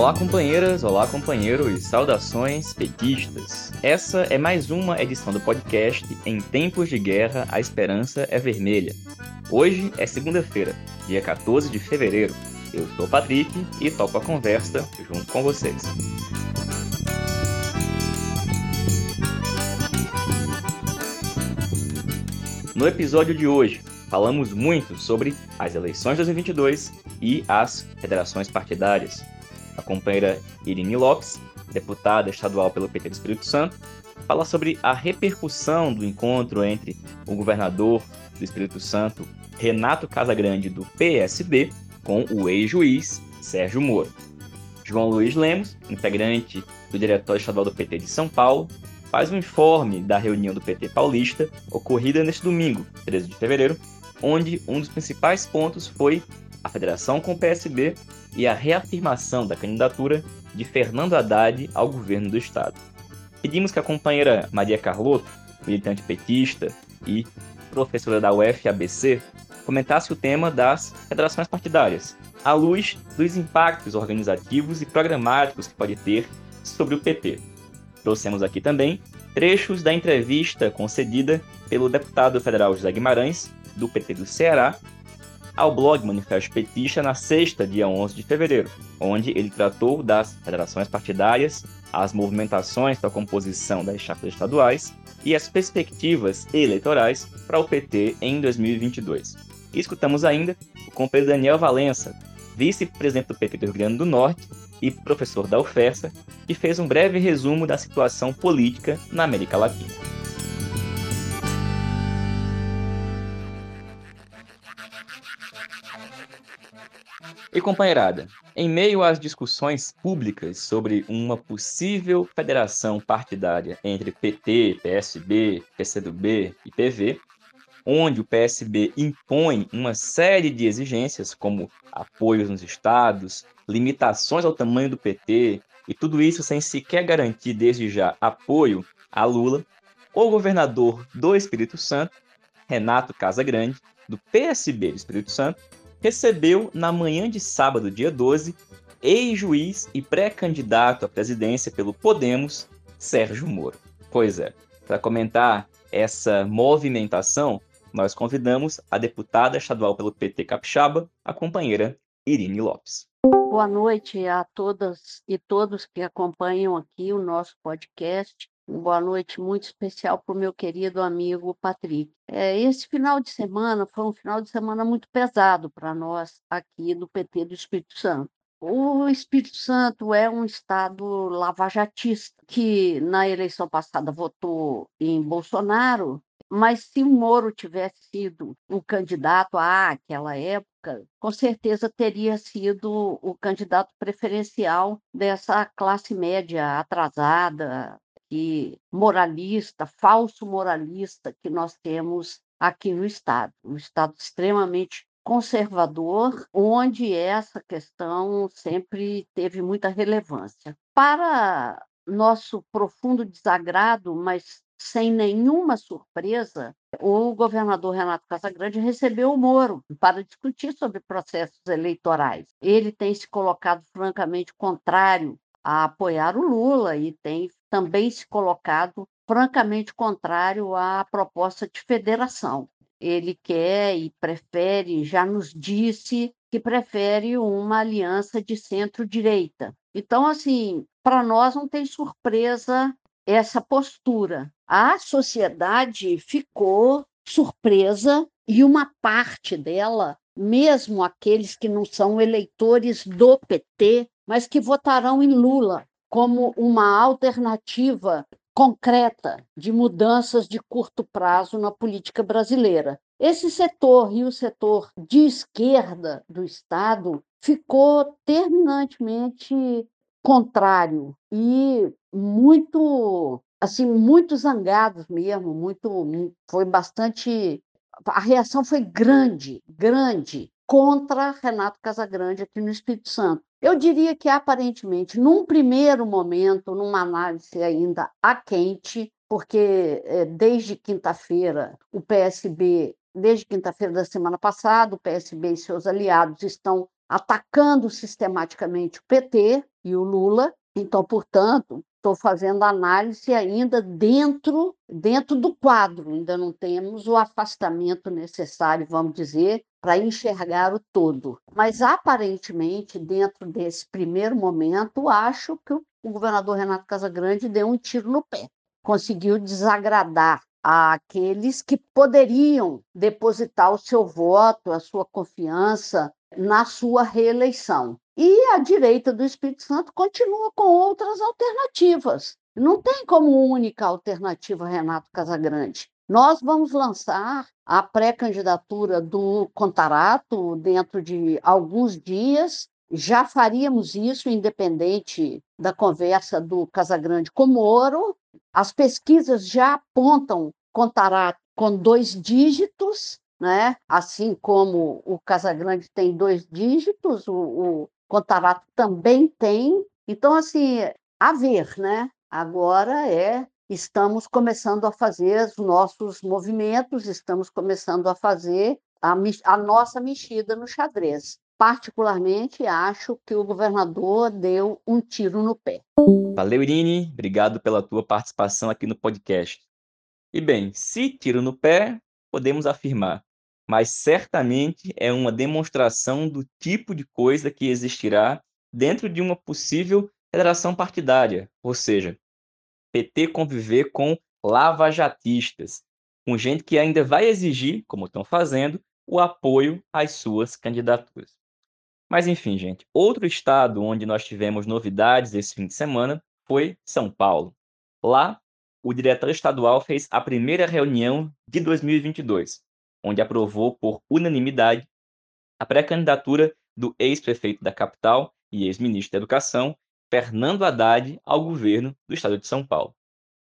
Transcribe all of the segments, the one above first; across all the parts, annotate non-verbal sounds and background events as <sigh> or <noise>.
Olá, companheiras, olá, companheiros, saudações petistas. Essa é mais uma edição do podcast Em Tempos de Guerra, a Esperança é Vermelha. Hoje é segunda-feira, dia 14 de fevereiro. Eu sou Patrick e toco a conversa junto com vocês. No episódio de hoje, falamos muito sobre as eleições de 2022 e as federações partidárias. A companheira Irine Lopes, deputada estadual pelo PT do Espírito Santo, fala sobre a repercussão do encontro entre o governador do Espírito Santo, Renato Casagrande, do PSB, com o ex-juiz Sérgio Moro. João Luiz Lemos, integrante do Diretório Estadual do PT de São Paulo, faz um informe da reunião do PT paulista ocorrida neste domingo, 13 de fevereiro, onde um dos principais pontos foi a federação com o PSB e a reafirmação da candidatura de Fernando Haddad ao governo do estado. Pedimos que a companheira Maria Carlotto, militante petista e professora da UFABC, comentasse o tema das federações partidárias, à luz dos impactos organizativos e programáticos que pode ter sobre o PT. Trouxemos aqui também trechos da entrevista concedida pelo deputado federal José Guimarães, do PT do Ceará, ao blog Manifesto Petista na sexta, dia 11 de fevereiro, onde ele tratou das federações partidárias, as movimentações para a composição das chapas estaduais e as perspectivas eleitorais para o PT em 2022. E escutamos ainda o companheiro Daniel Valença, vice-presidente do PT do Rio Grande do Norte e professor da UFESA, que fez um breve resumo da situação política na América Latina. E companheirada, em meio às discussões públicas sobre uma possível federação partidária entre PT, PSB, PCdoB e PV, onde o PSB impõe uma série de exigências, como apoios nos estados, limitações ao tamanho do PT, e tudo isso sem sequer garantir desde já apoio a Lula, o governador do Espírito Santo, Renato Casagrande, do PSB do Espírito Santo, recebeu na manhã de sábado, dia 12, ex-juiz e pré-candidato à presidência pelo Podemos, Sérgio Moro. Pois é, para comentar essa movimentação, nós convidamos a deputada estadual pelo PT Capixaba, a companheira Irine Lopes. Boa noite a todas e todos que acompanham aqui o nosso podcast. Boa noite muito especial para o meu querido amigo Patrick. É, esse final de semana foi um final de semana muito pesado para nós aqui do PT do Espírito Santo. O Espírito Santo é um estado lavajatista, que na eleição passada votou em Bolsonaro mas se o Moro tivesse sido o candidato àquela época, com certeza teria sido o candidato preferencial dessa classe média atrasada e moralista, falso moralista que nós temos aqui no Estado. Um Estado extremamente conservador, onde essa questão sempre teve muita relevância. Para nosso profundo desagrado, mas sem nenhuma surpresa, o governador Renato Casagrande recebeu o Moro para discutir sobre processos eleitorais. Ele tem se colocado francamente contrário a apoiar o Lula e tem também se colocado francamente contrário à proposta de federação. Ele quer e prefere, já nos disse que prefere uma aliança de centro-direita. Então, assim, para nós não tem surpresa essa postura. A sociedade ficou surpresa e uma parte dela, mesmo aqueles que não são eleitores do PT, mas que votarão em Lula como uma alternativa concreta de mudanças de curto prazo na política brasileira. Esse setor e o setor de esquerda do Estado ficou terminantemente contrário e muito assim muito zangados mesmo, muito foi bastante a reação foi grande, grande contra Renato Casagrande aqui no Espírito Santo. Eu diria que aparentemente, num primeiro momento, numa análise ainda a quente, porque é, desde quinta-feira o PSB, desde quinta-feira da semana passada, o PSB e seus aliados estão atacando sistematicamente o PT e o Lula. Então, portanto, estou fazendo análise ainda dentro, dentro do quadro, ainda não temos o afastamento necessário, vamos dizer, para enxergar o todo. Mas, aparentemente, dentro desse primeiro momento, acho que o governador Renato Casagrande deu um tiro no pé. Conseguiu desagradar àqueles que poderiam depositar o seu voto, a sua confiança na sua reeleição. E a direita do Espírito Santo continua com outras alternativas. Não tem como única alternativa Renato Casagrande. Nós vamos lançar a pré-candidatura do Contarato dentro de alguns dias. Já faríamos isso independente da conversa do Casagrande com Moro. As pesquisas já apontam Contarato com dois dígitos, né? assim como o Casagrande tem dois dígitos, o, o Contarato também tem. Então, assim, a ver, né? Agora é estamos começando a fazer os nossos movimentos, estamos começando a fazer a, a, nossa mexida no xadrez. Particularmente, acho que o governador deu um tiro no pé. Valeu, Irine. Obrigado pela tua participação aqui no podcast. E bem, se tiro no pé, podemos afirmar, mas certamente é uma demonstração do tipo de coisa que existirá dentro de uma possível federação partidária, ou seja, PT conviver com lavajatistas, com gente que ainda vai exigir, como estão fazendo, o apoio às suas candidaturas. Mas enfim, gente, outro estado onde nós tivemos novidades esse fim de semana foi São Paulo. Lá, o diretor estadual fez a primeira reunião de 2022, onde aprovou por unanimidade a pré-candidatura do ex-prefeito da capital e ex-ministro da Educação, Fernando Haddad, ao governo do estado de São Paulo.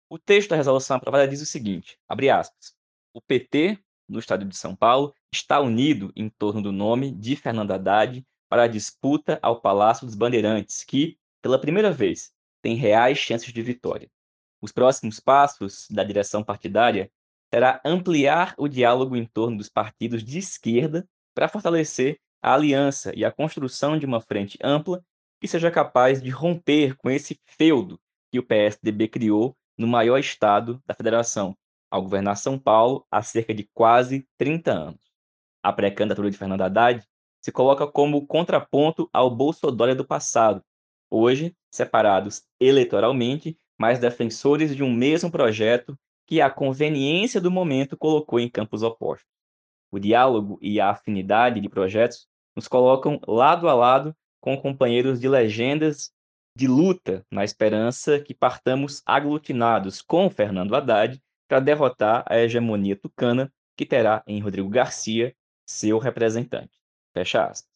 O texto da resolução aprovada diz o seguinte, abre aspas, o PT, no estado de São Paulo, está unido em torno do nome de Fernando Haddad para a disputa ao Palácio dos Bandeirantes, que, pela primeira vez, tem reais chances de vitória. Os próximos passos da direção partidária será ampliar o diálogo em torno dos partidos de esquerda para fortalecer a aliança e a construção de uma frente ampla que seja capaz de romper com esse feudo que o PSDB criou no maior estado da federação, ao governar São Paulo há cerca de quase 30 anos. A pré-candidatura de Fernando Haddad se coloca como contraponto ao Bolsonaro do passado, hoje separados eleitoralmente, mas defensores de um mesmo projeto que a conveniência do momento colocou em campos opostos. O diálogo e a afinidade de projetos nos colocam lado a lado com companheiros de legendas de luta, na esperança que partamos aglutinados com Fernando Haddad para derrotar a hegemonia tucana que terá em Rodrigo Garcia seu representante. Fecha aspas.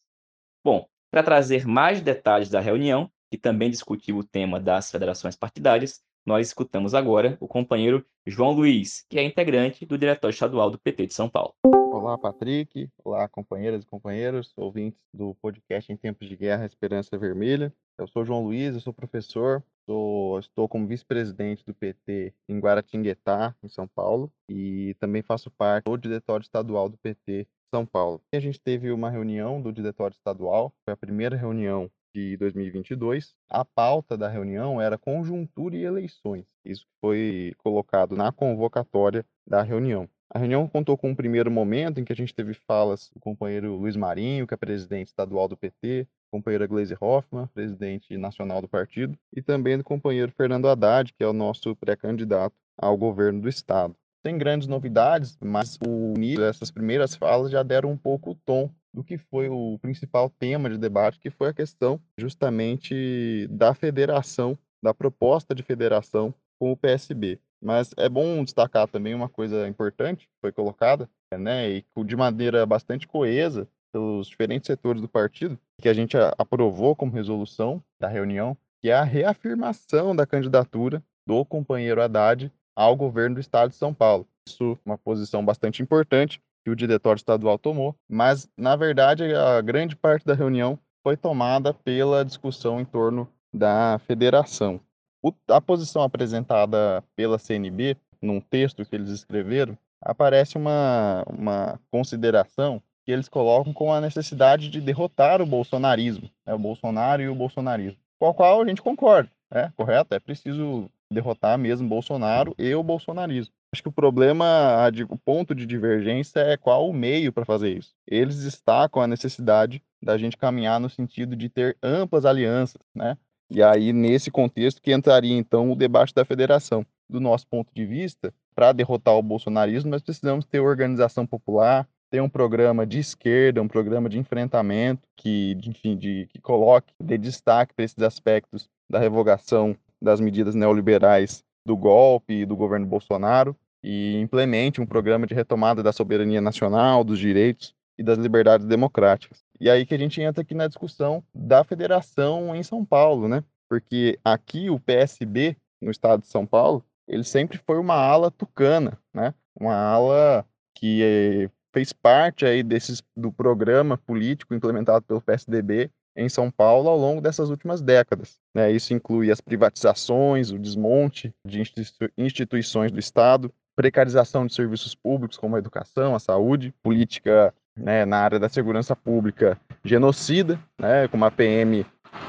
Bom, para trazer mais detalhes da reunião, que também discutiu o tema das federações partidárias, nós escutamos agora o companheiro João Luiz, que é integrante do Diretório Estadual do PT de São Paulo. Olá, Patrick. Olá, companheiras e companheiros, ouvintes do podcast Em Tempos de Guerra Esperança Vermelha. Eu sou João Luiz, eu sou professor, sou, estou como vice-presidente do PT em Guaratinguetá, em São Paulo, e também faço parte do Diretório Estadual do PT São Paulo. E a gente teve uma reunião do Diretório Estadual, foi a primeira reunião de 2022, a pauta da reunião era conjuntura e eleições. Isso foi colocado na convocatória da reunião. A reunião contou com um primeiro momento em que a gente teve falas do companheiro Luiz Marinho, que é presidente estadual do PT, companheira Gleisi Hoffmann, presidente nacional do partido, e também do companheiro Fernando Haddad, que é o nosso pré-candidato ao governo do estado. Sem grandes novidades, mas o nível dessas primeiras falas já deram um pouco o tom do que foi o principal tema de debate, que foi a questão justamente da federação, da proposta de federação com o PSB. Mas é bom destacar também uma coisa importante que foi colocada, né, e de maneira bastante coesa pelos diferentes setores do partido, que a gente aprovou como resolução da reunião, que é a reafirmação da candidatura do companheiro Haddad ao governo do estado de São Paulo. Isso é uma posição bastante importante, que o diretório estadual tomou, mas na verdade a grande parte da reunião foi tomada pela discussão em torno da federação. O, a posição apresentada pela CNB, num texto que eles escreveram, aparece uma, uma consideração que eles colocam com a necessidade de derrotar o bolsonarismo, né, o Bolsonaro e o bolsonarismo, com o qual a gente concorda, né, correto? É preciso derrotar mesmo Bolsonaro e o bolsonarismo. Acho que o problema, o ponto de divergência é qual o meio para fazer isso. Eles destacam a necessidade da gente caminhar no sentido de ter amplas alianças, né? E aí, nesse contexto, que entraria então o debate da federação. Do nosso ponto de vista, para derrotar o bolsonarismo, nós precisamos ter organização popular, ter um programa de esquerda, um programa de enfrentamento que, enfim, de, que coloque, dê destaque para esses aspectos da revogação das medidas neoliberais do golpe do governo Bolsonaro e implemente um programa de retomada da soberania nacional, dos direitos e das liberdades democráticas. E aí que a gente entra aqui na discussão da federação em São Paulo, né? Porque aqui o PSB, no estado de São Paulo, ele sempre foi uma ala tucana, né? Uma ala que eh, fez parte aí desses, do programa político implementado pelo PSDB em São Paulo ao longo dessas últimas décadas. Né? Isso inclui as privatizações, o desmonte de instituições do Estado, precarização de serviços públicos como a educação, a saúde, política né, na área da segurança pública genocida, né, com uma PM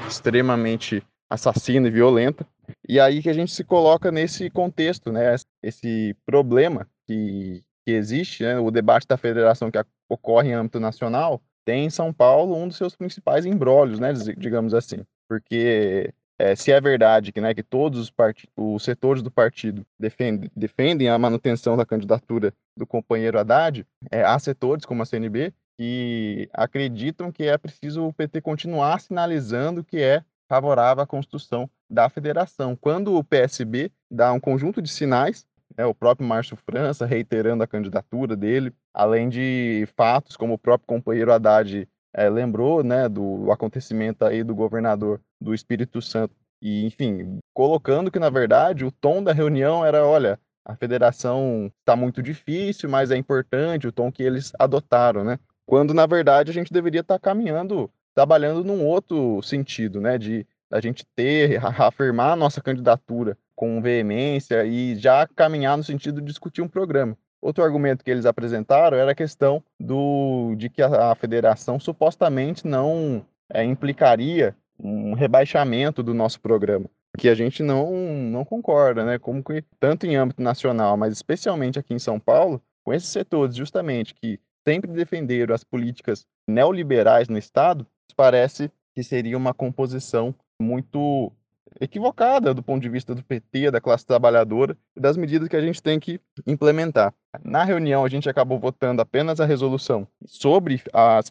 extremamente assassina e violenta. E aí que a gente se coloca nesse contexto, né, esse problema que, que existe, né, o debate da federação que ocorre em âmbito nacional, tem em São Paulo um dos seus principais embrólios, né, digamos assim, porque é, se é verdade que, né, que todos os, os setores do partido defendem, defendem a manutenção da candidatura do companheiro Haddad, é, há setores como a CNB que acreditam que é preciso o PT continuar sinalizando que é favorável à construção da federação. Quando o PSB dá um conjunto de sinais, né, o próprio Márcio França reiterando a candidatura dele, além de fatos como o próprio companheiro Haddad é, lembrou né, do acontecimento aí do governador do Espírito Santo. E, enfim, colocando que, na verdade, o tom da reunião era: olha, a federação está muito difícil, mas é importante o tom que eles adotaram, né? Quando, na verdade, a gente deveria estar tá caminhando, trabalhando num outro sentido, né? De a gente ter, <laughs> afirmar a nossa candidatura com veemência e já caminhar no sentido de discutir um programa. Outro argumento que eles apresentaram era a questão do, de que a, a federação supostamente não é, implicaria um rebaixamento do nosso programa, que a gente não, não concorda, né? Como que, tanto em âmbito nacional, mas especialmente aqui em São Paulo, com esses setores justamente que sempre defenderam as políticas neoliberais no Estado, parece que seria uma composição muito equivocada do ponto de vista do PT, da classe trabalhadora e das medidas que a gente tem que implementar. Na reunião, a gente acabou votando apenas a resolução sobre a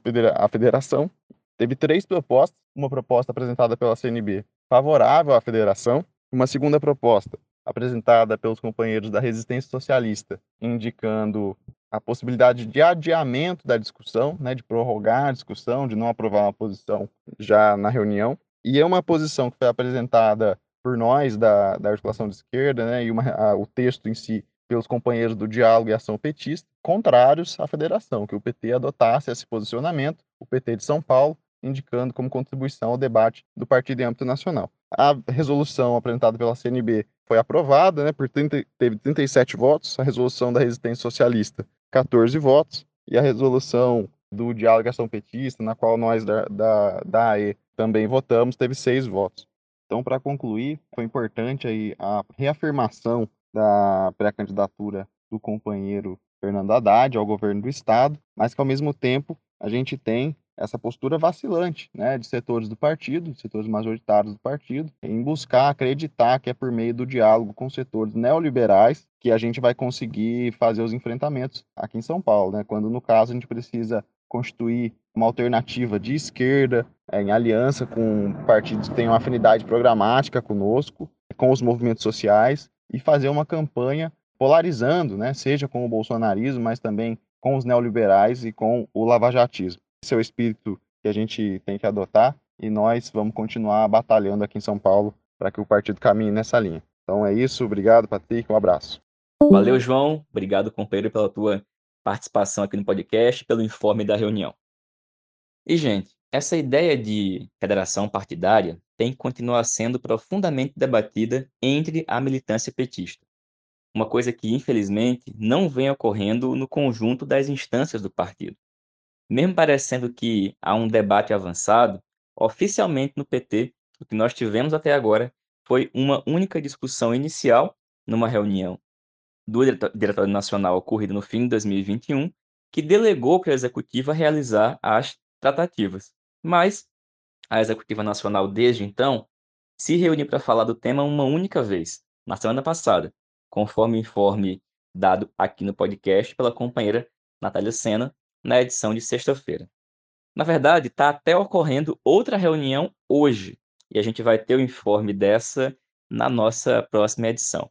federação. Teve três propostas: uma proposta apresentada pela CNB favorável à federação, uma segunda proposta apresentada pelos companheiros da resistência socialista, indicando a possibilidade de adiamento da discussão, né, de prorrogar a discussão, de não aprovar uma posição já na reunião. E é uma posição que foi apresentada por nós da, da articulação de esquerda, né, e uma, a, o texto em si pelos companheiros do diálogo e ação petista, contrários à federação, que o PT adotasse esse posicionamento, o PT de São Paulo, indicando como contribuição ao debate do partido em âmbito nacional. A resolução apresentada pela CNB foi aprovada, né, por 30, teve 37 votos, a resolução da resistência socialista, 14 votos, e a resolução do diálogo ação petista, na qual nós da, da, da AE também votamos, teve seis votos. Então, para concluir, foi importante aí a reafirmação da pré-candidatura do companheiro Fernando Haddad ao governo do estado, mas que ao mesmo tempo a gente tem essa postura vacilante né, de setores do partido, de setores majoritários do partido, em buscar acreditar que é por meio do diálogo com setores neoliberais que a gente vai conseguir fazer os enfrentamentos aqui em São Paulo, né, quando no caso a gente precisa constituir uma alternativa de esquerda, é, em aliança com partidos que tenham afinidade programática conosco, com os movimentos sociais, e fazer uma campanha polarizando, né, seja com o bolsonarismo, mas também com os neoliberais e com o lavajatismo. Esse é o espírito que a gente tem que adotar e nós vamos continuar batalhando aqui em São Paulo para que o partido caminhe nessa linha. Então é isso, obrigado, Patrick, um abraço. Valeu, João. Obrigado, companheiro, pela tua participação aqui no podcast, pelo informe da reunião. E, gente, essa ideia de federação partidária tem que continuar sendo profundamente debatida entre a militância petista. Uma coisa que, infelizmente, não vem ocorrendo no conjunto das instâncias do partido. Mesmo parecendo que há um debate avançado, oficialmente no PT, o que nós tivemos até agora foi uma única discussão inicial numa reunião do Diretório Nacional ocorrida no fim de 2021, que delegou para a executiva realizar as tratativas. Mas a executiva nacional, desde então, se reuniu para falar do tema uma única vez, na semana passada, conforme o informe dado aqui no podcast pela companheira Natália Sena, na edição de sexta-feira. Na verdade, está até ocorrendo outra reunião hoje, e a gente vai ter o informe dessa na nossa próxima edição.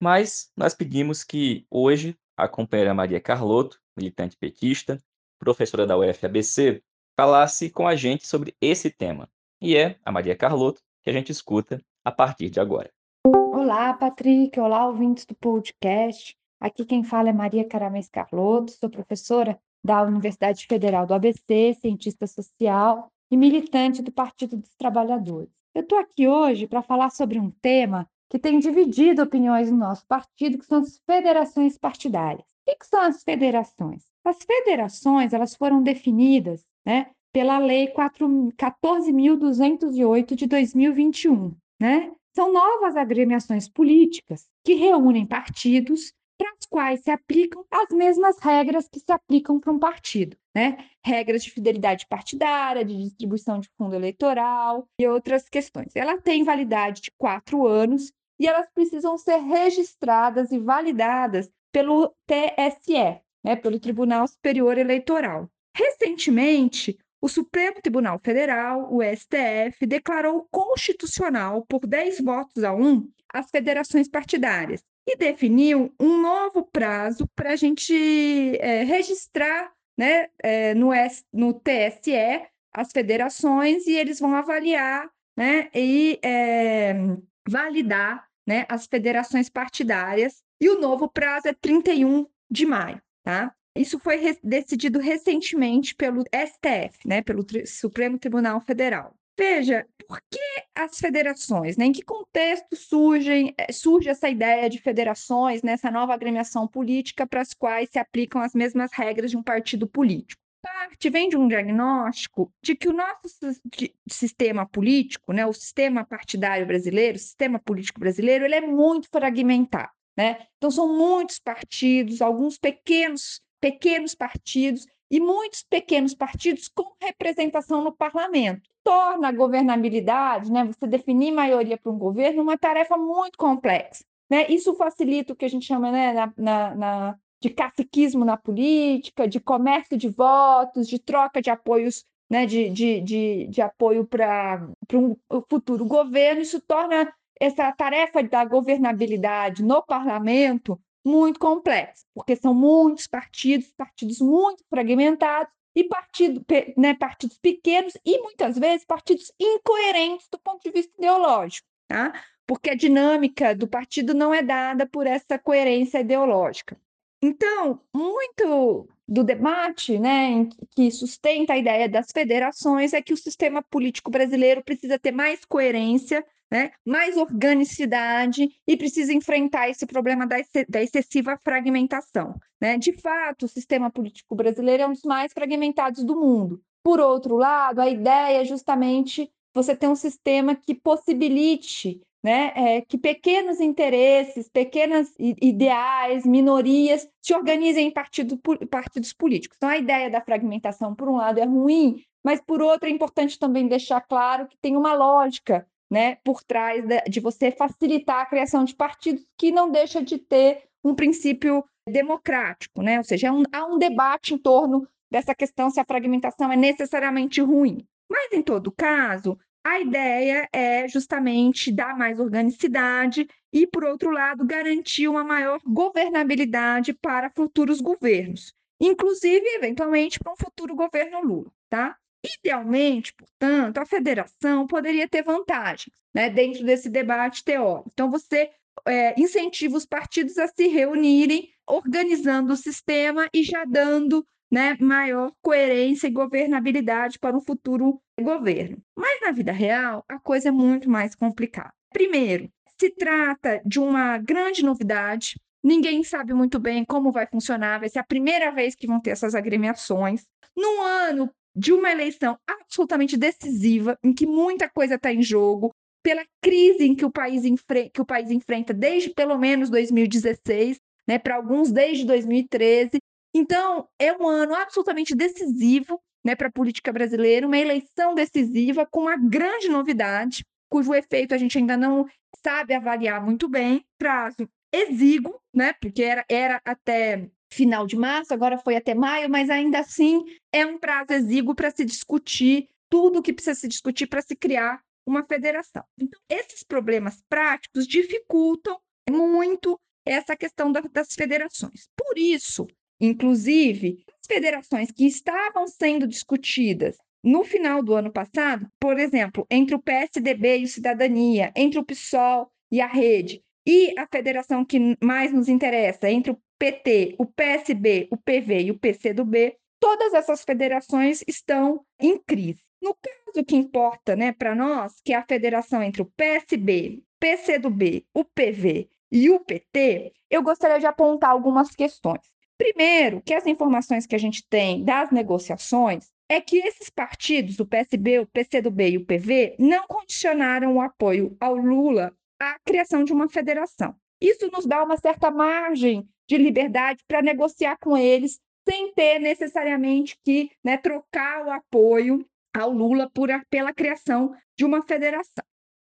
Mas nós pedimos que hoje a companheira Maria Carlotto, militante petista, professora da UFABC, falasse com a gente sobre esse tema. E é a Maria Carlotto que a gente escuta a partir de agora. Olá, Patrick. Olá, ouvintes do podcast. Aqui quem fala é Maria Caramês Carlotto, sou professora da Universidade Federal do ABC, cientista social e militante do Partido dos Trabalhadores. Eu estou aqui hoje para falar sobre um tema que tem dividido opiniões no nosso partido, que são as federações partidárias. O que são as federações? As federações elas foram definidas né, pela Lei 14.208 de 2021. Né? São novas agremiações políticas que reúnem partidos para as quais se aplicam as mesmas regras que se aplicam para um partido, né? Regras de fidelidade partidária, de distribuição de fundo eleitoral e outras questões. Ela tem validade de quatro anos e elas precisam ser registradas e validadas pelo TSE, né? pelo Tribunal Superior Eleitoral. Recentemente, o Supremo Tribunal Federal, o STF, declarou constitucional, por 10 votos a 1, as federações partidárias e definiu um novo prazo para a gente é, registrar né, é, no, S, no TSE as federações e eles vão avaliar né, e é, validar né, as federações partidárias. E o novo prazo é 31 de maio. Tá? Isso foi re decidido recentemente pelo STF, né, pelo Tri Supremo Tribunal Federal. Veja, por que as federações? Né? Em que contexto surgem, eh, surge essa ideia de federações, nessa nova agremiação política para as quais se aplicam as mesmas regras de um partido político? Parte vem de um diagnóstico de que o nosso sistema político, né, o sistema partidário brasileiro, o sistema político brasileiro, ele é muito fragmentado. Né? Então, são muitos partidos, alguns pequenos, pequenos partidos, e muitos pequenos partidos com representação no parlamento. Torna a governabilidade, né, você definir maioria para um governo, uma tarefa muito complexa. Né? Isso facilita o que a gente chama né, na, na, na, de caciquismo na política, de comércio de votos, de troca de apoios, né, de, de, de, de apoio para um futuro governo. Isso torna essa tarefa da governabilidade no parlamento muito complexo, porque são muitos partidos, partidos muito fragmentados e partido, né, partidos pequenos e muitas vezes partidos incoerentes do ponto de vista ideológico, tá? Porque a dinâmica do partido não é dada por essa coerência ideológica. Então, muito do debate né, que sustenta a ideia das federações é que o sistema político brasileiro precisa ter mais coerência né, mais organicidade e precisa enfrentar esse problema da, da excessiva fragmentação. Né? De fato, o sistema político brasileiro é um dos mais fragmentados do mundo. Por outro lado, a ideia é justamente você ter um sistema que possibilite né, é, que pequenos interesses, pequenos ideais, minorias se organizem em partido, partidos políticos. Então, a ideia da fragmentação, por um lado, é ruim, mas por outro, é importante também deixar claro que tem uma lógica né, por trás de você facilitar a criação de partidos que não deixa de ter um princípio democrático, né? Ou seja, é um, há um debate em torno dessa questão se a fragmentação é necessariamente ruim. Mas, em todo caso, a ideia é justamente dar mais organicidade e, por outro lado, garantir uma maior governabilidade para futuros governos, inclusive, eventualmente, para um futuro governo Lula, tá? Idealmente, portanto, a federação poderia ter vantagens né, dentro desse debate teórico. Então, você é, incentiva os partidos a se reunirem, organizando o sistema e já dando né, maior coerência e governabilidade para um futuro governo. Mas na vida real, a coisa é muito mais complicada. Primeiro, se trata de uma grande novidade Ninguém sabe muito bem como vai funcionar, vai ser a primeira vez que vão ter essas agremiações. Num ano de uma eleição absolutamente decisiva, em que muita coisa está em jogo, pela crise em que o país, que o país enfrenta desde pelo menos 2016, né, para alguns desde 2013. Então, é um ano absolutamente decisivo né, para a política brasileira, uma eleição decisiva com uma grande novidade, cujo efeito a gente ainda não sabe avaliar muito bem, prazo exíguo, né, porque era, era até final de março, agora foi até maio, mas ainda assim é um prazo exíguo para se discutir tudo o que precisa se discutir para se criar uma federação. Então, esses problemas práticos dificultam muito essa questão da, das federações. Por isso, inclusive, as federações que estavam sendo discutidas no final do ano passado, por exemplo, entre o PSDB e o Cidadania, entre o PSOL e a Rede, e a federação que mais nos interessa, entre o PT, o PSB, o PV e o PCdoB, todas essas federações estão em crise. No caso que importa né, para nós, que é a federação entre o PSB, PCdoB, o PV e o PT, eu gostaria de apontar algumas questões. Primeiro, que as informações que a gente tem das negociações é que esses partidos, o PSB, o PCdoB e o PV, não condicionaram o apoio ao Lula à criação de uma federação. Isso nos dá uma certa margem de liberdade para negociar com eles, sem ter necessariamente que né, trocar o apoio ao Lula por, pela criação de uma federação.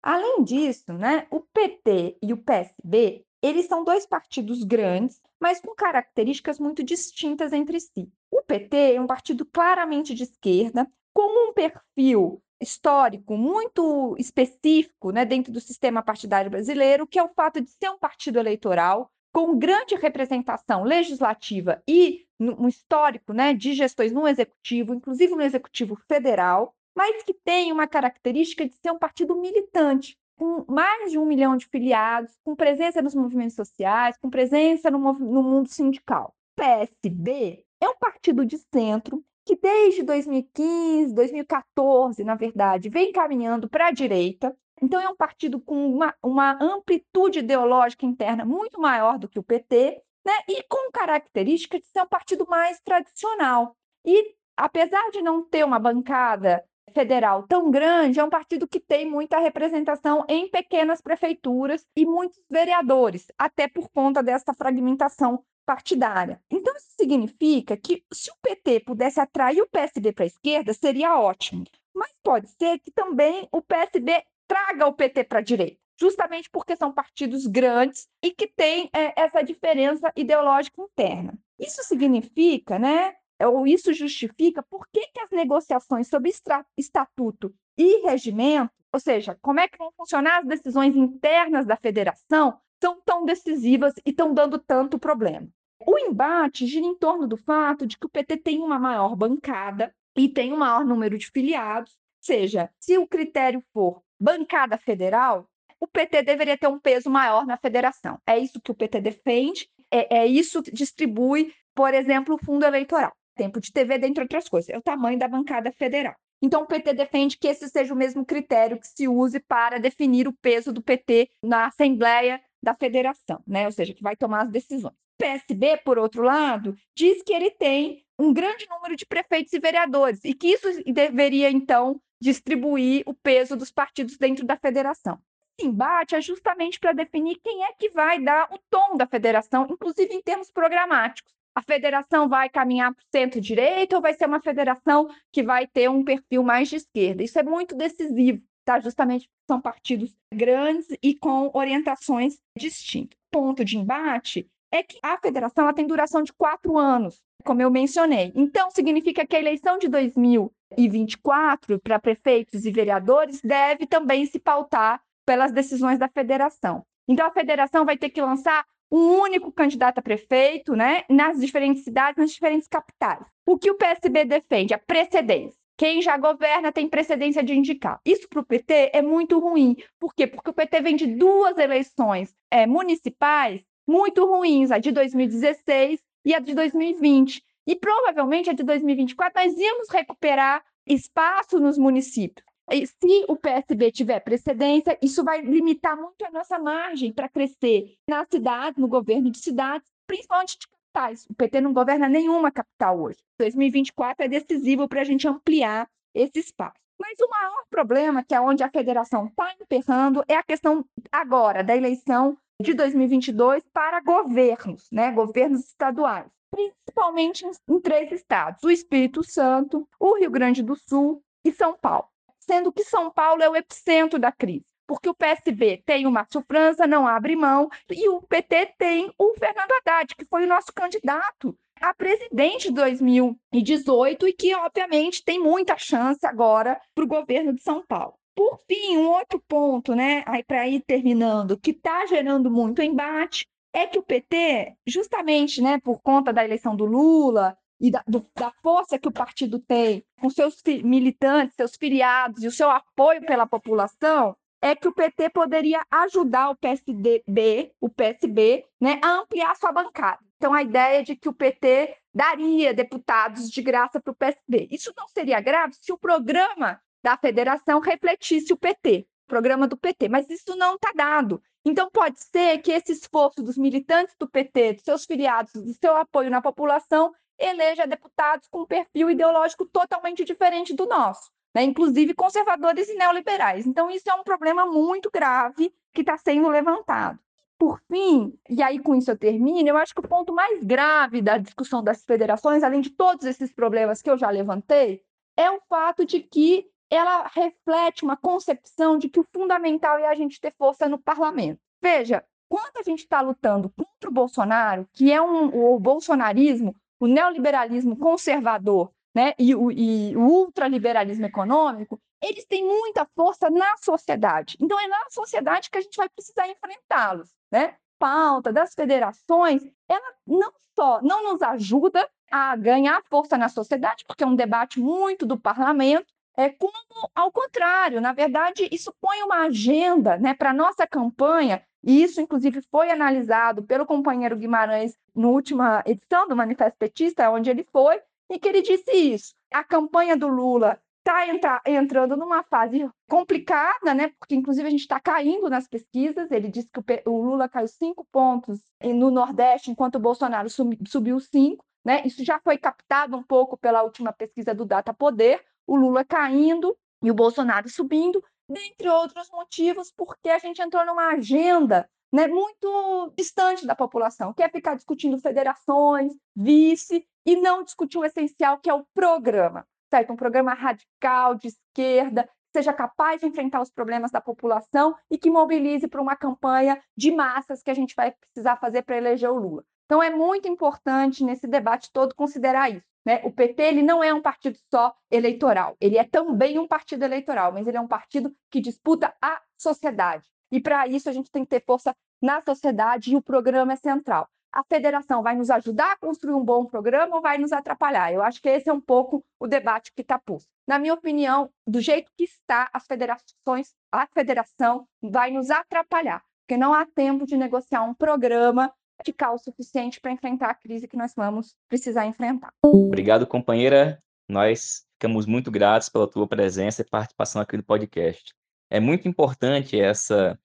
Além disso, né, o PT e o PSB, eles são dois partidos grandes, mas com características muito distintas entre si. O PT é um partido claramente de esquerda, com um perfil histórico muito específico né, dentro do sistema partidário brasileiro, que é o fato de ser um partido eleitoral com grande representação legislativa e um histórico né, de gestões no executivo, inclusive no executivo federal, mas que tem uma característica de ser um partido militante, com mais de um milhão de filiados, com presença nos movimentos sociais, com presença no, no mundo sindical. PSB é um partido de centro que desde 2015, 2014, na verdade, vem caminhando para a direita. Então, é um partido com uma, uma, amplitude ideológica interna muito maior do que o PT, né? e com característica de ser um partido mais tradicional. E, apesar de não ter uma bancada federal tão grande, é um partido que tem muita representação em pequenas prefeituras e muitos vereadores, até por conta dessa fragmentação partidária. Então, isso significa que se o PT pudesse atrair o PSB para a esquerda, seria ótimo. Mas pode ser que também o PSB traga o PT para a direita, justamente porque são partidos grandes e que têm é, essa diferença ideológica interna. Isso significa, né, ou isso justifica por que, que as negociações sobre estatuto e regimento, ou seja, como é que vão funcionar as decisões internas da federação, são tão decisivas e estão dando tanto problema. O embate gira em torno do fato de que o PT tem uma maior bancada e tem um maior número de filiados, ou seja, se o critério for bancada federal, o PT deveria ter um peso maior na federação. É isso que o PT defende, é, é isso que distribui, por exemplo, o fundo eleitoral. Tempo de TV, dentre outras coisas, é o tamanho da bancada federal. Então, o PT defende que esse seja o mesmo critério que se use para definir o peso do PT na Assembleia da Federação, né? ou seja, que vai tomar as decisões. O PSB, por outro lado, diz que ele tem um grande número de prefeitos e vereadores e que isso deveria, então, distribuir o peso dos partidos dentro da federação. Esse embate é justamente para definir quem é que vai dar o tom da federação, inclusive em termos programáticos. A federação vai caminhar para o centro-direita ou vai ser uma federação que vai ter um perfil mais de esquerda? Isso é muito decisivo, tá? justamente são partidos grandes e com orientações distintas. Ponto de embate é que a federação ela tem duração de quatro anos, como eu mencionei. Então, significa que a eleição de 2024 para prefeitos e vereadores deve também se pautar pelas decisões da federação. Então, a federação vai ter que lançar um único candidato a prefeito, né, nas diferentes cidades, nas diferentes capitais. O que o PSB defende? A precedência. Quem já governa tem precedência de indicar. Isso para o PT é muito ruim. Por quê? Porque o PT vem de duas eleições é, municipais muito ruins, a de 2016 e a de 2020. E provavelmente a de 2024 nós íamos recuperar espaço nos municípios. Se o PSB tiver precedência, isso vai limitar muito a nossa margem para crescer na cidade, no governo de cidades, principalmente de capitais. O PT não governa nenhuma capital hoje. 2024 é decisivo para a gente ampliar esse espaço. Mas o maior problema, que é onde a federação está emperrando, é a questão agora da eleição de 2022 para governos, né, governos estaduais, principalmente em, em três estados: o Espírito Santo, o Rio Grande do Sul e São Paulo. Sendo que São Paulo é o epicentro da crise porque o PSB tem o Márcio França, não abre mão, e o PT tem o Fernando Haddad, que foi o nosso candidato a presidente de 2018 e que, obviamente, tem muita chance agora para o governo de São Paulo. Por fim, um outro ponto, né, aí para ir terminando, que está gerando muito embate, é que o PT, justamente, né, por conta da eleição do Lula e da, do, da força que o partido tem com seus militantes, seus filiados e o seu apoio pela população, é que o PT poderia ajudar o PSDB, o PSB, né, a ampliar sua bancada. Então, a ideia de que o PT daria deputados de graça para o PSB. Isso não seria grave se o programa da federação refletisse o PT, o programa do PT, mas isso não está dado. Então, pode ser que esse esforço dos militantes do PT, dos seus filiados, do seu apoio na população, eleja deputados com um perfil ideológico totalmente diferente do nosso né? inclusive conservadores e neoliberais. Então, isso é um problema muito grave que está sendo levantado. Por fim, e aí com isso eu termino, eu acho que o ponto mais grave da discussão das federações, além de todos esses problemas que eu já levantei, é o fato de que ela reflete uma concepção de que o fundamental é a gente ter força no parlamento. Veja, quando a gente está lutando contra o Bolsonaro, que é um, o bolsonarismo, o neoliberalismo conservador, né, e, o, e o ultraliberalismo econômico, eles têm muita força na sociedade. Então, é na sociedade que a gente vai precisar enfrentá-los. Né? Pauta das federações, ela não só não nos ajuda a ganhar força na sociedade, porque é um debate muito do parlamento, é como, ao contrário, na verdade, isso põe uma agenda né, para a nossa campanha, e isso, inclusive, foi analisado pelo companheiro Guimarães na última edição do Manifesto Petista, onde ele foi, e que ele disse isso. A campanha do Lula está entrando numa fase complicada, né? Porque, inclusive, a gente está caindo nas pesquisas. Ele disse que o, Lula caiu cinco pontos no Nordeste, enquanto o Bolsonaro subiu cinco. Né? Isso já foi captado um pouco pela última pesquisa do Data Poder. O Lula caindo e o Bolsonaro subindo, dentre outros motivos, porque a gente entrou numa agenda né, muito distante da população, quer ficar discutindo federações, vice, e não discutir o essencial, que é o programa, certo? Um programa radical, de esquerda, seja capaz de enfrentar os problemas da população e que mobilize para uma campanha de massas que a gente vai precisar fazer para eleger o Lula. Então, é muito importante nesse debate todo considerar isso. Né? O PT ele não é um partido só eleitoral, ele é também um partido eleitoral, mas ele é um partido que disputa a sociedade. E para isso a gente tem que ter força na sociedade e o programa é central. A federação vai nos ajudar a construir um bom programa ou vai nos atrapalhar? Eu acho que esse é um pouco o debate que está posto. Na minha opinião, do jeito que está, as federações, a federação vai nos atrapalhar, porque não há tempo de negociar um programa radical o suficiente para enfrentar a crise que nós vamos precisar enfrentar. Obrigado, companheira. Nós ficamos muito gratos pela tua presença e participação aqui no podcast. É muito importante essa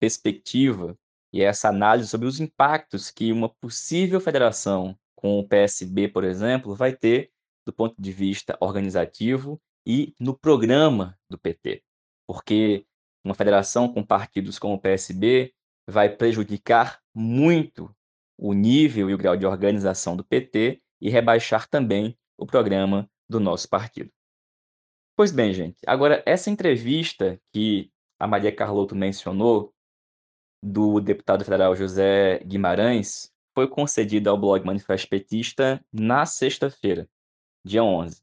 perspectiva e essa análise sobre os impactos que uma possível federação com o PSB, por exemplo, vai ter do ponto de vista organizativo e no programa do PT. Porque uma federação com partidos como o PSB vai prejudicar muito o nível e o grau de organização do PT e rebaixar também o programa do nosso partido. Pois bem, gente, agora essa entrevista que a Maria Carlotto mencionou, do deputado federal José Guimarães, foi concedida ao blog Manifesto Petista na sexta-feira, dia 11.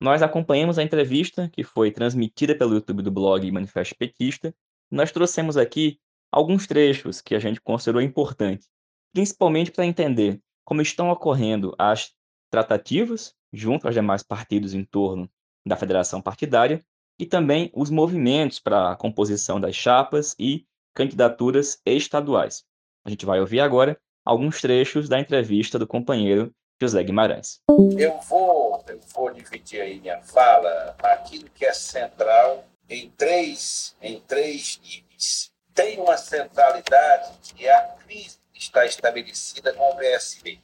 Nós acompanhamos a entrevista, que foi transmitida pelo YouTube do blog Manifesto Petista, nós trouxemos aqui alguns trechos que a gente considerou importantes, principalmente para entender como estão ocorrendo as tratativas junto aos demais partidos em torno da federação partidária e também os movimentos para a composição das chapas e candidaturas estaduais. A gente vai ouvir agora alguns trechos da entrevista do companheiro José Guimarães. Eu vou, eu vou dividir aí minha fala naquilo que é central em três, em três níveis. Tem uma centralidade que é a crise está estabelecida com o PSB.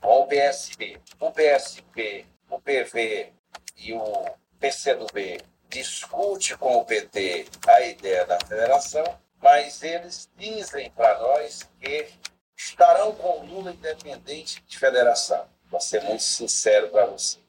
Com o PSB. O PSB, o PV e o PCdoB discute com o PT a ideia da federação, mas eles dizem para nós que estarão com Lula independente de federação. Vou ser muito sincero para vocês.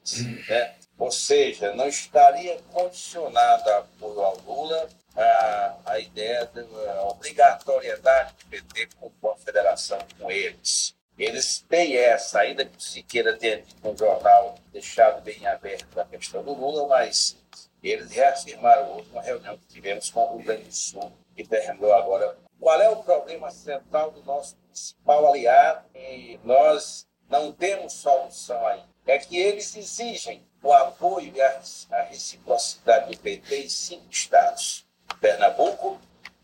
Né? Ou seja, não estaria condicionado a apoio ao Lula a, a ideia da obrigatoriedade do PT compor a federação com eles. Eles têm essa, ainda que o Siqueira tenha dito um jornal deixado bem aberto a questão do Lula, mas eles reafirmaram hoje uma reunião que tivemos com o Rio Grande do Sul, que terminou agora. Qual é o problema central do nosso principal aliado? E nós não temos solução aí. É que eles exigem o apoio e a, a reciprocidade do PT em cinco estados. Pernambuco,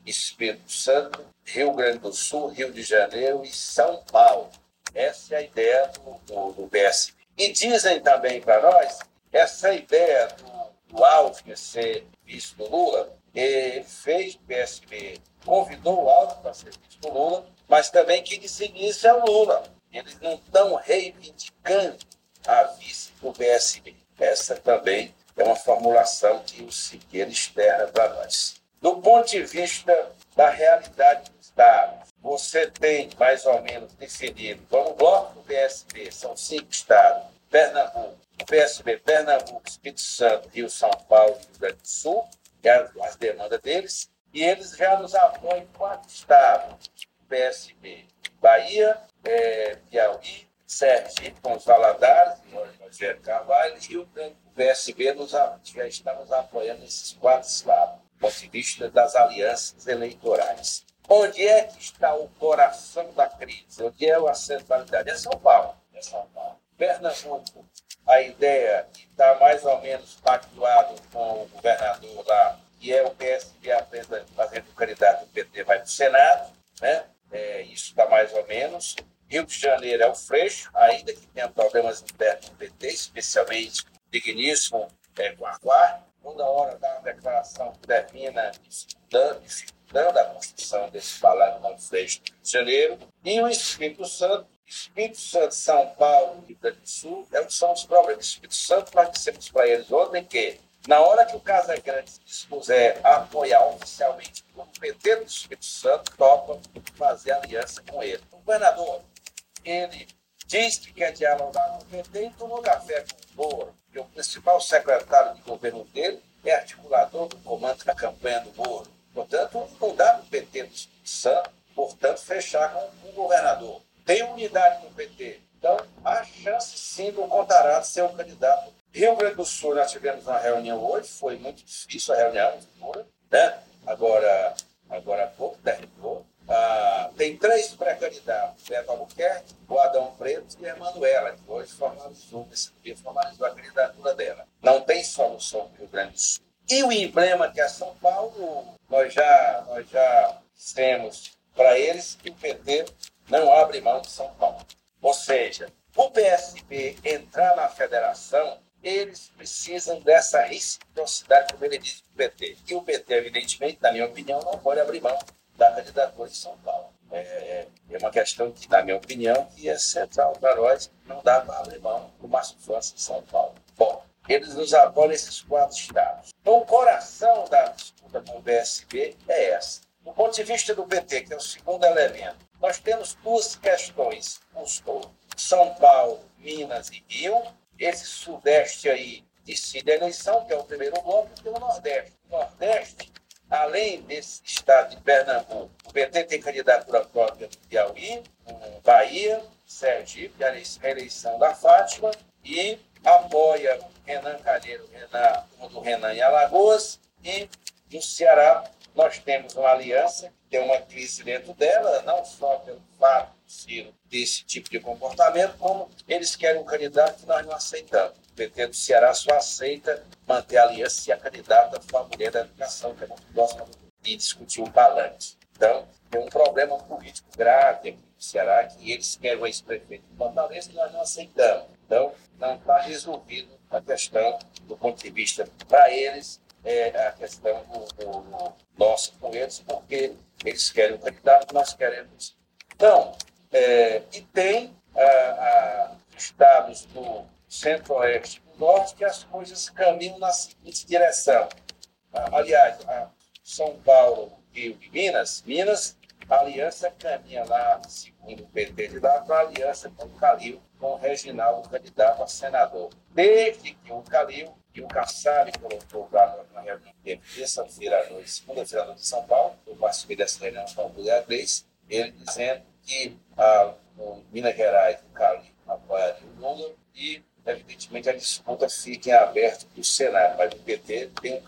Espírito Santo, Rio Grande do Sul, Rio de Janeiro e São Paulo. Essa é a ideia do, do, do PSB. E dizem também para nós essa ideia do, do Alckmin ser visto do Lula, ele fez o PSB, convidou o Alckmin para ser visto do Lula, mas também que disse isso é Lula. Eles não estão reivindicando a vice do PSB. Essa também é uma formulação que o Siqueira externa para nós. Do ponto de vista da realidade do Estado, você tem mais ou menos definido, vamos bloco do PSB, são cinco estados, Pernambuco, PSB, Pernambuco, Espírito Santo, Rio, São Paulo e Rio Grande do Sul, que é as demandas deles, e eles já nos apoiam em quatro estados, PSB, Bahia, é, Piauí, Sergipe, com os Valadares, Rogério Carvalho, e o PSB nos, já está nos apoiando nesses quatro estados ponto de vista das alianças eleitorais. Onde é que está o coração da crise? Onde é a centralidade? É São Paulo. É São Paulo. Pernambuco, a ideia que está mais ou menos pactuado com o governador lá, que é o PSB apenas fazendo o candidato do PT, vai para o Senado, né? É, isso está mais ou menos. Rio de Janeiro é o Freixo, ainda que tenha problemas internos do PT, especialmente digníssimo é, Guarguá toda hora dá uma declaração termina dificultando, a construção desse palácio do Rio de Janeiro, e o Espírito Santo, Espírito Santo, São Paulo e Rio Grande do Sul, é são os problemas do Espírito Santo, nós dissemos para eles ontem que, na hora que o Casa Grande se dispuser a apoiar oficialmente o PT do Espírito Santo, topa fazer aliança com ele. O governador, ele diz que quer dialogar com o PT e tomou café com Moro que o principal secretário de governo dele é articulador do comando da campanha do Moro. Portanto, não dá o PT do Santo, portanto, fechar com o governador. Tem unidade no PT. Então, há chance sim do Contarato ser o candidato. Rio Grande do Sul, nós tivemos uma reunião hoje, foi muito difícil a reunião, né? Agora, agora pouco terminou. Ah, tem três pré-candidatos, Beto Albuquerque, o Adão Preto e a Emanuela, que hoje formalizou, dia formalizou a candidatura dela. Não tem solução para o Rio Grande do Sul. E o emblema que é São Paulo, nós já, nós já temos para eles que o PT não abre mão de São Paulo. Ou seja, o PSB entrar na federação, eles precisam dessa reciprocidade, como ele disse, do PT. E o PT, evidentemente, na minha opinião, não pode abrir mão da candidatura de São Paulo. É, é uma questão que, na minha opinião, que é central para nós, não para abrir mão do Márcio França de São Paulo. Bom, eles nos apoiam nesses quatro estados. Então, o coração da disputa com o PSB é essa. Do ponto de vista do PT, que é o segundo elemento, nós temos duas questões. São Paulo, Minas e Rio. Esse sudeste aí decide a eleição, que é o primeiro bloco, e o Nordeste. O Nordeste além desse estado de Pernambuco, o PT tem candidatura própria no Piauí, Bahia, Sergipe, a reeleição da Fátima, e apoia Renan Calheiro, Renan, do Renan em Alagoas, e no Ceará nós temos uma aliança que tem uma crise dentro dela, não só pelo fato de Ciro desse tipo de comportamento, como eles querem um candidato que nós não aceitamos. O PT do Ceará só aceita manter a aliança se a candidata for a mulher da educação, que é muito próxima de discutir o balanço. Então, tem um problema político grave aqui no Ceará, que eles querem o ex-prefeito de Fortaleza e nós não aceitamos. Então, não está resolvido a questão do ponto de vista para eles é, a questão do, do, nosso com eles, porque eles querem um candidato, nós queremos. Então, é, e tem a, a, estados do centro-oeste e do norte que as coisas caminham na seguinte direção. Aliás, São Paulo, Rio e Minas, Minas, a aliança caminha lá, segundo o PT de lá, com a aliança com o Calil, com o Reginaldo, candidato a senador. Desde que o Calil e o Kassab colocou lá na reunião de terça-feira à noite, segunda-feira à noite em São Paulo, eu participei dessa reunião com o Mulher ele dizendo que a, o Minas Gerais, o Calil, apoiaria o Lula e, evidentemente, a disputa fica em aberto para o Senado, mas o PT tem um,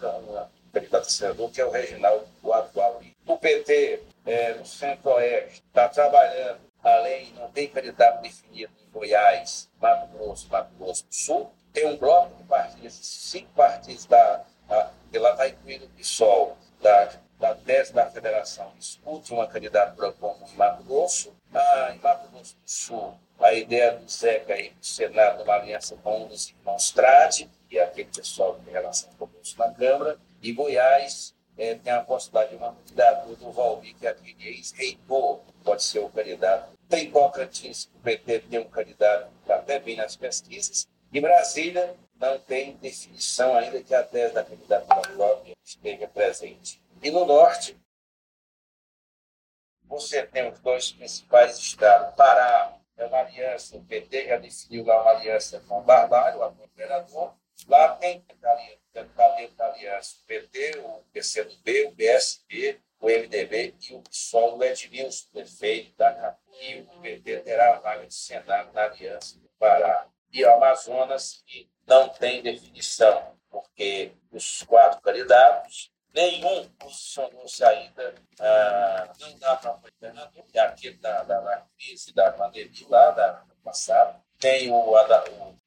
candidato senador que é o Reginaldo, o atual O PT, é, no Centro-Oeste, está trabalhando, além, não tem candidato definido em Goiás, Mato Grosso, Mato Grosso do Sul, tem um bloco de partidos, cinco partidos da, da que lá está incluído o PSOL, da, da tese da federação, discute uma candidatura como em Mato Grosso, ah, em Mato Grosso do Sul, a ideia do Zeca ir para o Senado, uma aliança com um dos irmãos Trade, e é aquele pessoal que tem relação com o Bolso na Câmara, e Goiás é, tem a possibilidade de uma candidatura do Valmir, que é aquele ex-reitor, pode ser o candidato. Tem Tocantins, o PT tem um candidato que está até bem nas pesquisas, e Brasília não tem definição ainda que a tese da candidatura própria esteja presente. E no Norte, você tem os dois principais estados. Pará é uma aliança, o PT já definiu lá uma aliança com o Barbalho, o governador. Lá tem dentro da aliança o PT, o PCdoB, o BSB, o MDB e o PSOL do Edmilson, prefeito da capital. E o PT terá a vaga de Senado na aliança do Pará. E o Amazonas, que não tem definição, porque os quatro candidatos nenhum posicionou-se ainda, ah, não dá para governador, é aquele da, da, da crise da pandemia lá, da passada. Tem o, o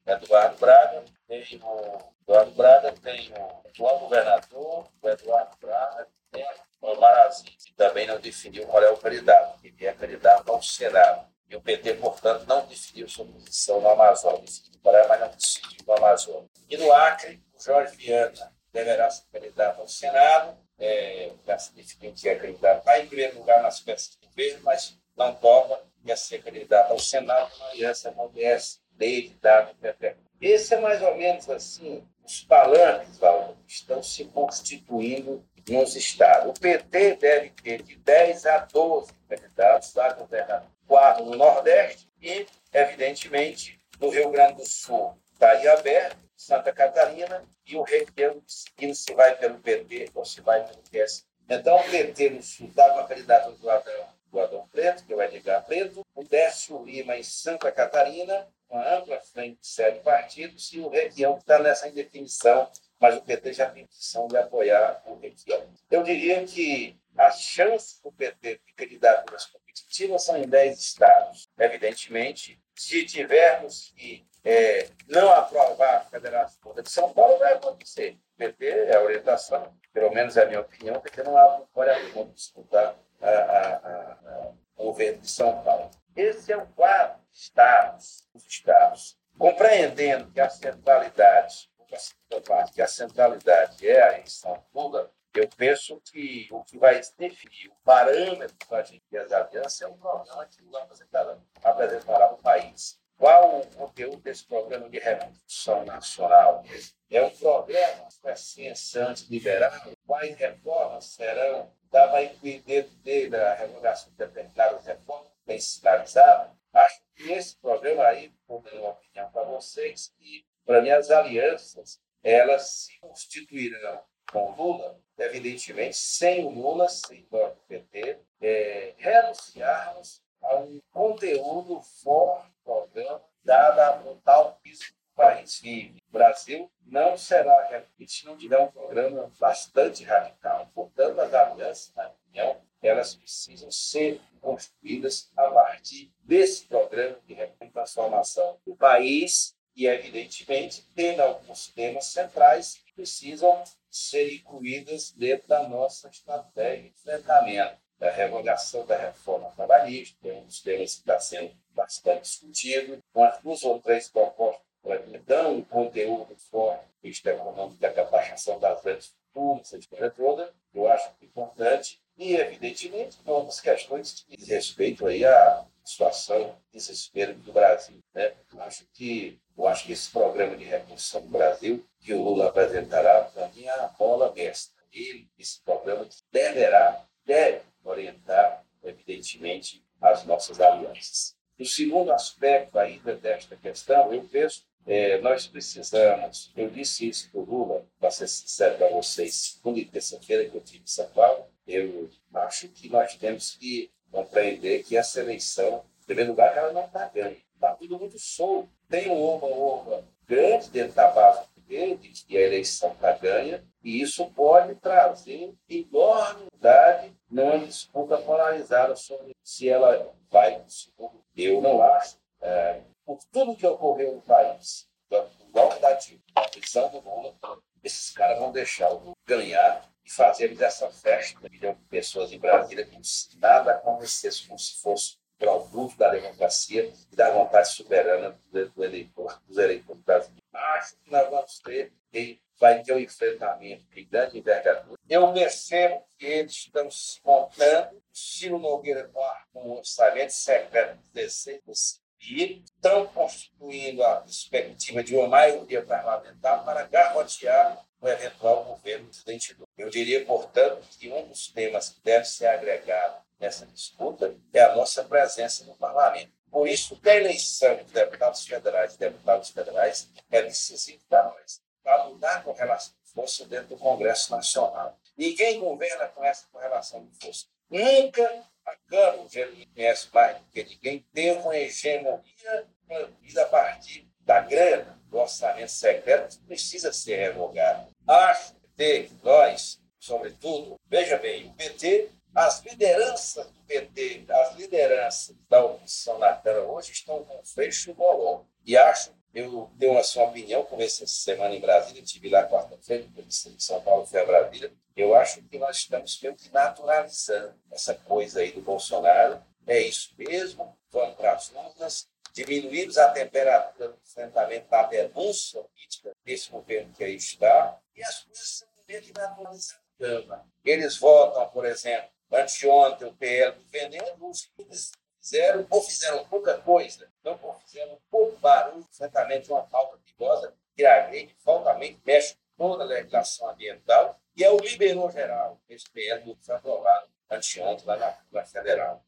Eduardo Braga, tem o Eduardo Braga, tem o atual governador, o Eduardo Braga, tem o Marazinho, que também não definiu qual é o candidato, ele é candidato ao Senado. E o PT, portanto, não definiu sua posição no Amazonas, Pará, mas não decidiu no Amazonas. E no Acre, o Jorge Viana deverá ser candidato ao Senado, é, já se definiu que é candidato, está em primeiro lugar nas peças do governo, mas não topa, ia ser candidato ao Senado, uma aliança com o PS, desde dado PP. Esse é mais ou menos assim, os palanques, Valdo, estão se constituindo nos estados. O PT deve ter de 10 a 12 candidatos a governador, quatro no Nordeste e, evidentemente, no Rio Grande do Sul. Está aí aberto, Santa Catarina e o requeiro seguindo se vai pelo PT ou se vai pelo PS. Então, o PT no Sul dá uma candidata do Adão, do Adão Preto, que é o Edgar Preto, o Décio Lima em Santa Catarina, uma ampla frente de sete partidos, e o Requião, está nessa indefinição, mas o PT já tem intenção de apoiar o Requião. Eu diria que as chances do PT de candidaturas competitivas são em 10 estados. Evidentemente, se tivermos que é, não aprovar a Federação de São Paulo, vai acontecer. O PT é a orientação, pelo menos é a minha opinião, porque não há vitória alguma disputar a, a, a, o governo de São Paulo. Esse é o quadro de estados, os estados. Compreendendo que a centralidade, que a centralidade é a eleição Lula, eu penso que o que vai definir o parâmetro para a gente ter as alianças é um programa que Lula apresentará, apresentará ao país. Qual o conteúdo desse programa de reconstrução nacional? É um programa com essência anti-liberal? Quais reformas serão? Incluir dentro dele a revogação de determinadas reformas bem sinalizadas? Acho que esse programa aí, vou dar uma opinião para vocês, que, para mim, as alianças, elas se constituirão com Lula, evidentemente, sem o Lula, sem o PT, é, renunciarmos a um conteúdo forte programa, dada a brutal crise que o país vive. O Brasil não será repetido se não tiver um programa bastante radical. Portanto, as alianças, na opinião, elas precisam ser construídas a partir desse programa de transformação do país e, evidentemente, tendo alguns temas centrais que precisam ser incluídos dentro da nossa estratégia de enfrentamento da revogação da reforma trabalhista, que é um dos temas que está sendo bastante discutido, umas duas ou três propostas dando um conteúdo forte, vista econômica, da capacitação das grandes fortunas, essa história toda, eu acho importante. E, evidentemente, algumas questões que diz respeito aí à situação, desespero do Brasil. Né? Eu acho que eu acho que esse programa de reconstrução do Brasil que o Lula apresentará, para mim, é a bola mestra. Ele, esse programa deverá, deve orientar, evidentemente, as nossas alianças. O segundo aspecto ainda desta questão, eu penso, é, nós precisamos, eu disse isso para o Lula, para ser sincero para vocês, segunda e terça-feira que eu tive em São Paulo, eu acho que nós temos que compreender que essa eleição, em primeiro lugar, ela não está ganha. Está tudo muito solto. Tem um oba-oba grande dentro da base dele, de que a eleição está ganha, e isso pode trazer enormidade numa disputa polarizada sobre se ela vai segundo. Eu não acho, é, por tudo que ocorreu no país, do da Dilma, a prisão do Lula, esses caras vão deixar o Lula ganhar e fazer dessa festa de milhão de pessoas em Brasília como se nada acontecesse, como se fosse produto da democracia e da vontade soberana do eleitor, dos eleitores brasileiros. Acho que nós vamos ter, e vai ter um enfrentamento de grande envergadura. Eu percebo que eles estão se montando, Ciro Nogueira com um orçamento secreto de 16 e estão constituindo a perspectiva de uma maioria parlamentar para garrotear o eventual governo presidente Lula. Eu diria, portanto, que um dos temas que deve ser agregado nessa disputa é a nossa presença no parlamento. Por isso, a eleição de deputados federais e deputados federais é decisiva para nós, para mudar a correlação de força dentro do Congresso Nacional. Ninguém governa com essa correlação de força. Nunca a Câmara, o conhece mais do que ninguém, teve uma hegemonia produzida a partir da grana, do orçamento secreto, que precisa ser revogado. Acho que nós, sobretudo, veja bem, o PT as lideranças do PT, as lideranças da oposição na Câmara hoje estão com fecho bolão. E acho, eu tenho uma sua opinião, conversei essa semana em Brasília, estive lá quarta-feira, em São Paulo, foi a Brasília. Eu acho que nós estamos meio que naturalizando essa coisa aí do Bolsonaro. É isso mesmo, vamos para as urnas, diminuímos a temperatura do enfrentamento da denúncia política desse governo que aí está, e as coisas são meio que naturalizadas. Eles votam, por exemplo, Anteontem, o PL vendendo, os eles fizeram, ou fizeram pouca coisa, não ou fizeram pouco barulho, certamente uma falta perigosa, que agride fortemente, mexe toda a legislação ambiental, e é o liberou geral, esse PL foi aprovado anteontem lá na Câmara Federal.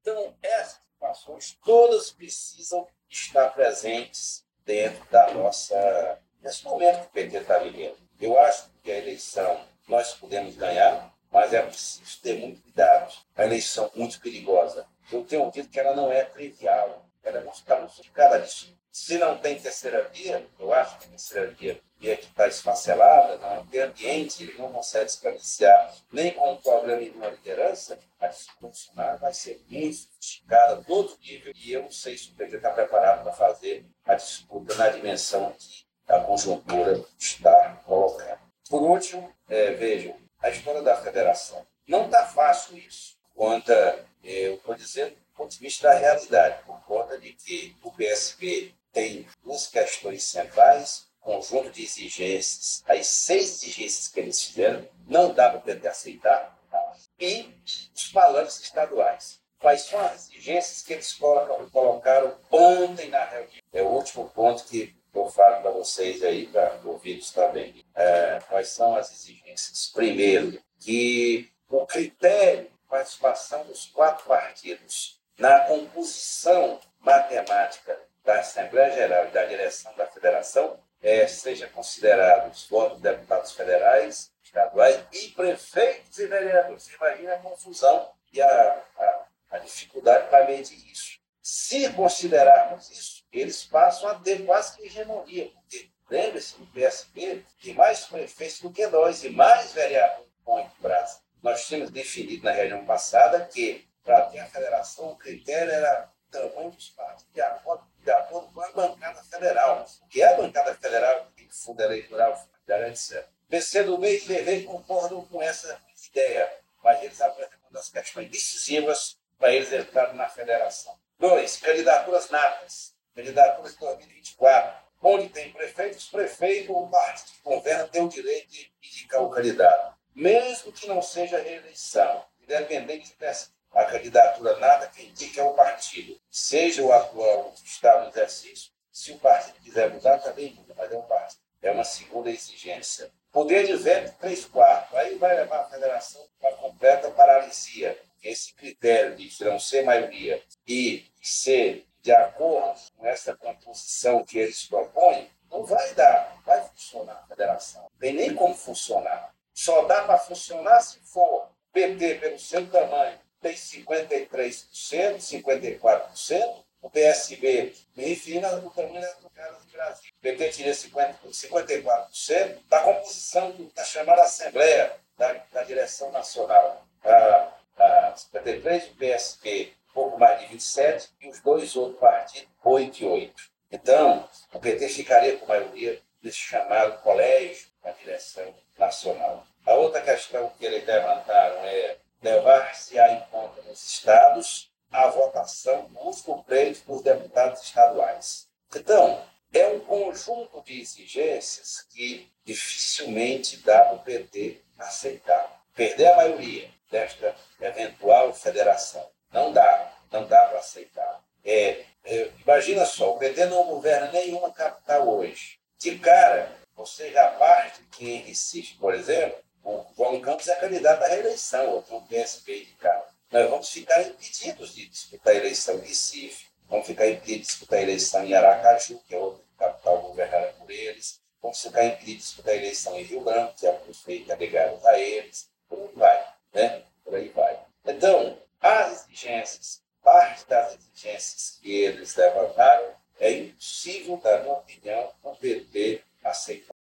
Então, essas situações todas precisam estar presentes dentro da nossa. nesse momento que o PT está vivendo. Eu acho que a eleição nós podemos ganhar, mas é preciso ter muito cuidado. A eleição é muito perigosa. Eu tenho ouvido que ela não é trivial, ela é muito complicada disso. Se não tem terceira via, eu acho que a terceira via, via que está esfacelada, não tem ambiente, ele não consegue se cadenciar nem com um problema de uma liderança, a discussão vai ser muito sofisticada, todo nível, e eu não sei se o PT está preparado para fazer a disputa na dimensão que a conjuntura está colocando. Por último, é, vejam, a história da federação. Não está fácil isso. Conta, é, eu estou dizendo do ponto de vista da realidade, por conta de que o PSB tem duas questões centrais, conjunto de exigências, as seis exigências que eles fizeram, não dá para poder aceitar, tá? e os palanques estaduais. Quais são as exigências que eles colocam, colocaram ontem na reunião? É o último ponto que eu falo para vocês aí, para ouvidos também. É, quais são as exigências? Primeiro, que o critério participação dos quatro partidos na composição matemática da Assembleia Geral e da direção da Federação é, seja considerado os votos de deputados federais, estaduais e prefeitos e vereadores. Imagina a confusão e a, a, a dificuldade para medir isso. Se considerarmos isso, eles passam a ter quase que hegemonia, porque lembre-se, no PSB tem mais prefeitos do que nós e mais vereadores com o Brasil. Nós tínhamos definido na reunião passada que, para ter a federação, o critério era tamanho dos partidos, de acordo, de acordo com a bancada federal. Que é a bancada federal, que tem fundo eleitoral, etc. PCdoB e PV concordam com essa ideia, mas eles apresentam das questões decisivas para eles entrarem na federação. Dois, candidaturas natas. candidatura de 2024, onde tem prefeitos, prefeito, o partido que governa tem o direito de indicar o candidato, mesmo que não seja reeleição, independente dessa a candidatura nada que indica é o partido, seja o atual Estado em exercício, se o partido quiser mudar, também muda, mas é um partido. É uma segunda exigência. Poder de veto, três quartos. Aí vai levar a federação para completa paralisia. Esse critério de não ser maioria e ser de acordo com essa composição que eles propõem, não vai dar, vai funcionar a federação. Não tem nem como funcionar. Só dá para funcionar se for PT, pelo seu tamanho, tem 53%, 54%, o PSB, refiro ao tamanho do cara do Brasil. O PT 50, 54% da composição da chamada Assembleia da, da Direção Nacional. A, a 53%, o PSB, pouco mais de 27%, e os dois outros partidos, 8 e 8. Então, o PT ficaria com maioria desse chamado colégio da direção nacional. A outra questão que eles levantaram é levar-se-á em conta nos estados a votação dos compleitos dos deputados estaduais. Então, é um conjunto de exigências que dificilmente dá para o PT aceitar. Perder a maioria desta eventual federação. Não dá, não dá para aceitar. É, é, imagina só, o PT não governa nenhuma capital hoje. De cara, você já parte que em Recife, por exemplo, o João Campos é candidato à reeleição, outro um PSB de cara. Nós vamos ficar impedidos de disputar a eleição em Recife, vamos ficar impedidos de disputar a eleição em Aracaju, que é outra capital governada por eles, vamos ficar impedidos de disputar a eleição em Rio Branco, que é a prefeita ligada a eles, por aí vai, né? Por aí vai. Então, as exigências, parte das exigências que eles levantaram, é impossível, na minha opinião, o PT aceitar.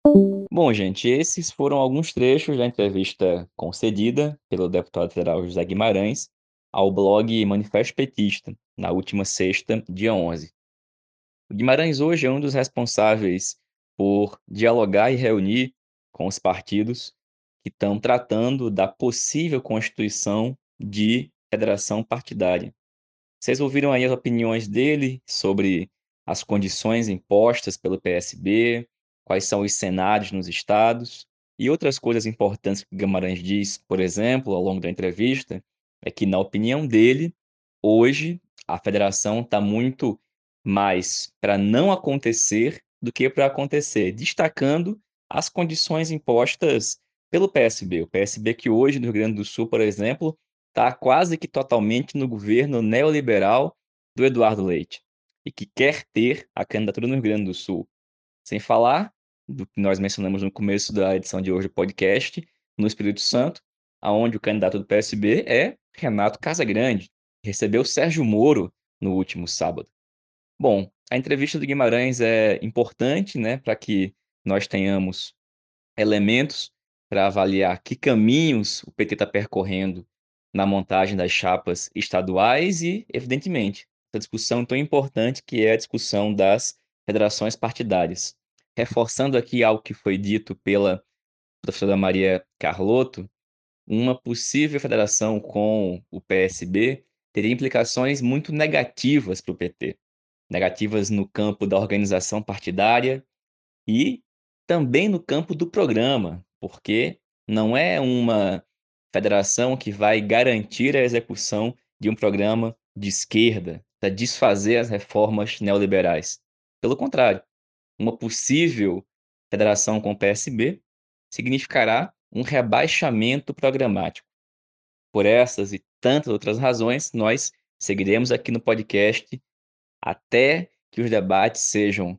Bom, gente, esses foram alguns trechos da entrevista concedida pelo deputado federal José Guimarães ao blog Manifesto Petista, na última sexta, dia 11. O Guimarães hoje é um dos responsáveis por dialogar e reunir com os partidos que estão tratando da possível constituição de federação partidária. Vocês ouviram aí as opiniões dele sobre as condições impostas pelo PSB, quais são os cenários nos estados. E outras coisas importantes que Guimarães diz, por exemplo, ao longo da entrevista, é que, na opinião dele, hoje a federação está muito mais para não acontecer do que para acontecer, destacando as condições impostas pelo PSB. O PSB que hoje no Rio Grande do Sul, por exemplo, está quase que totalmente no governo neoliberal do Eduardo Leite e que quer ter a candidatura no Rio Grande do Sul. Sem falar do que nós mencionamos no começo da edição de hoje do podcast, no Espírito Santo, aonde o candidato do PSB é Renato Casagrande, recebeu Sérgio Moro no último sábado. Bom, a entrevista do Guimarães é importante, né, para que nós tenhamos elementos para avaliar que caminhos o PT está percorrendo na montagem das chapas estaduais e, evidentemente, essa discussão tão importante que é a discussão das federações partidárias reforçando aqui algo que foi dito pela professora Maria Carlotto, uma possível federação com o PSB teria implicações muito negativas para o PT. Negativas no campo da organização partidária e também no campo do programa, porque não é uma federação que vai garantir a execução de um programa de esquerda para desfazer as reformas neoliberais. Pelo contrário, uma possível federação com o PSB significará um rebaixamento programático. Por essas e tantas outras razões, nós seguiremos aqui no podcast até que os debates sejam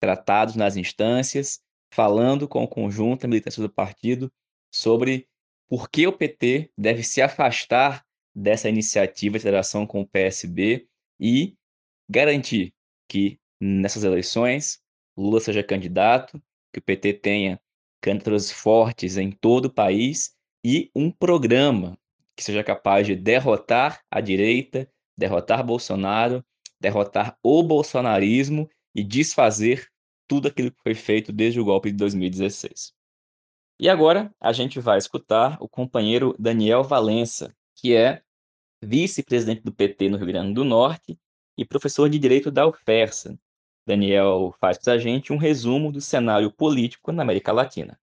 tratados nas instâncias, falando com o conjunto da militância do partido sobre por que o PT deve se afastar dessa iniciativa de federação com o PSB e garantir que nessas eleições Lula seja candidato, que o PT tenha candidaturas fortes em todo o país e um programa que seja capaz de derrotar a direita, derrotar Bolsonaro, derrotar o bolsonarismo e desfazer tudo aquilo que foi feito desde o golpe de 2016. E agora a gente vai escutar o companheiro Daniel Valença, que é vice-presidente do PT no Rio Grande do Norte e professor de Direito da UFERSA, Daniel faz para a gente um resumo do cenário político na América Latina.